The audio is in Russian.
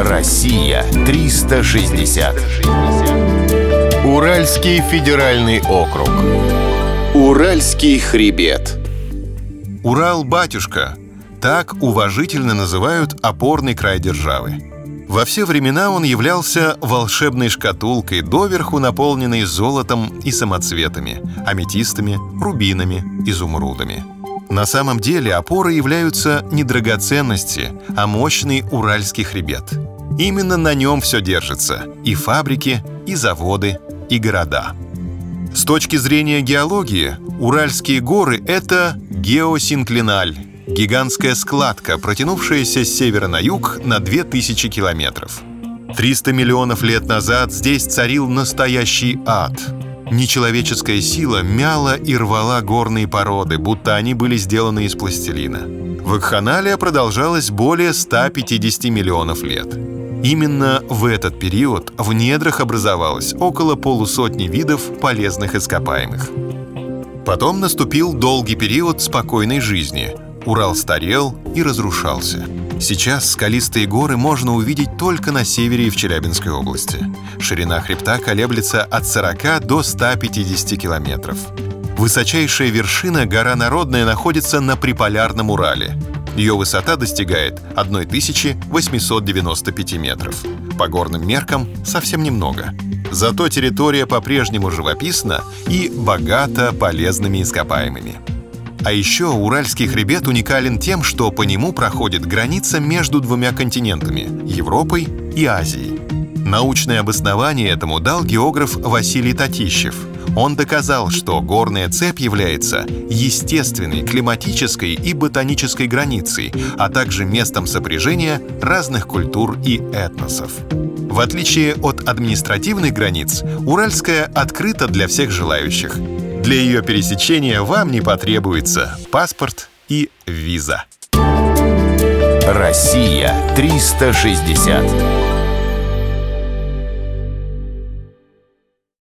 Россия 360. Уральский федеральный округ. Уральский хребет. Урал-батюшка. Так уважительно называют опорный край державы. Во все времена он являлся волшебной шкатулкой, доверху наполненной золотом и самоцветами, аметистами, рубинами, изумрудами. На самом деле опоры являются не драгоценности, а мощный уральский хребет. Именно на нем все держится – и фабрики, и заводы, и города. С точки зрения геологии, Уральские горы – это геосинклиналь, гигантская складка, протянувшаяся с севера на юг на 2000 километров. 300 миллионов лет назад здесь царил настоящий ад – Нечеловеческая сила мяла и рвала горные породы, будто они были сделаны из пластилина. Вакханалия продолжалась более 150 миллионов лет. Именно в этот период в недрах образовалось около полусотни видов полезных ископаемых. Потом наступил долгий период спокойной жизни. Урал старел и разрушался – Сейчас скалистые горы можно увидеть только на севере и в Челябинской области. Ширина хребта колеблется от 40 до 150 километров. Высочайшая вершина, гора Народная, находится на Приполярном Урале. Ее высота достигает 1895 метров. По горным меркам совсем немного. Зато территория по-прежнему живописна и богата полезными ископаемыми. А еще Уральский хребет уникален тем, что по нему проходит граница между двумя континентами – Европой и Азией. Научное обоснование этому дал географ Василий Татищев. Он доказал, что горная цепь является естественной климатической и ботанической границей, а также местом сопряжения разных культур и этносов. В отличие от административных границ, Уральская открыта для всех желающих – для ее пересечения вам не потребуется паспорт и виза. Россия 360.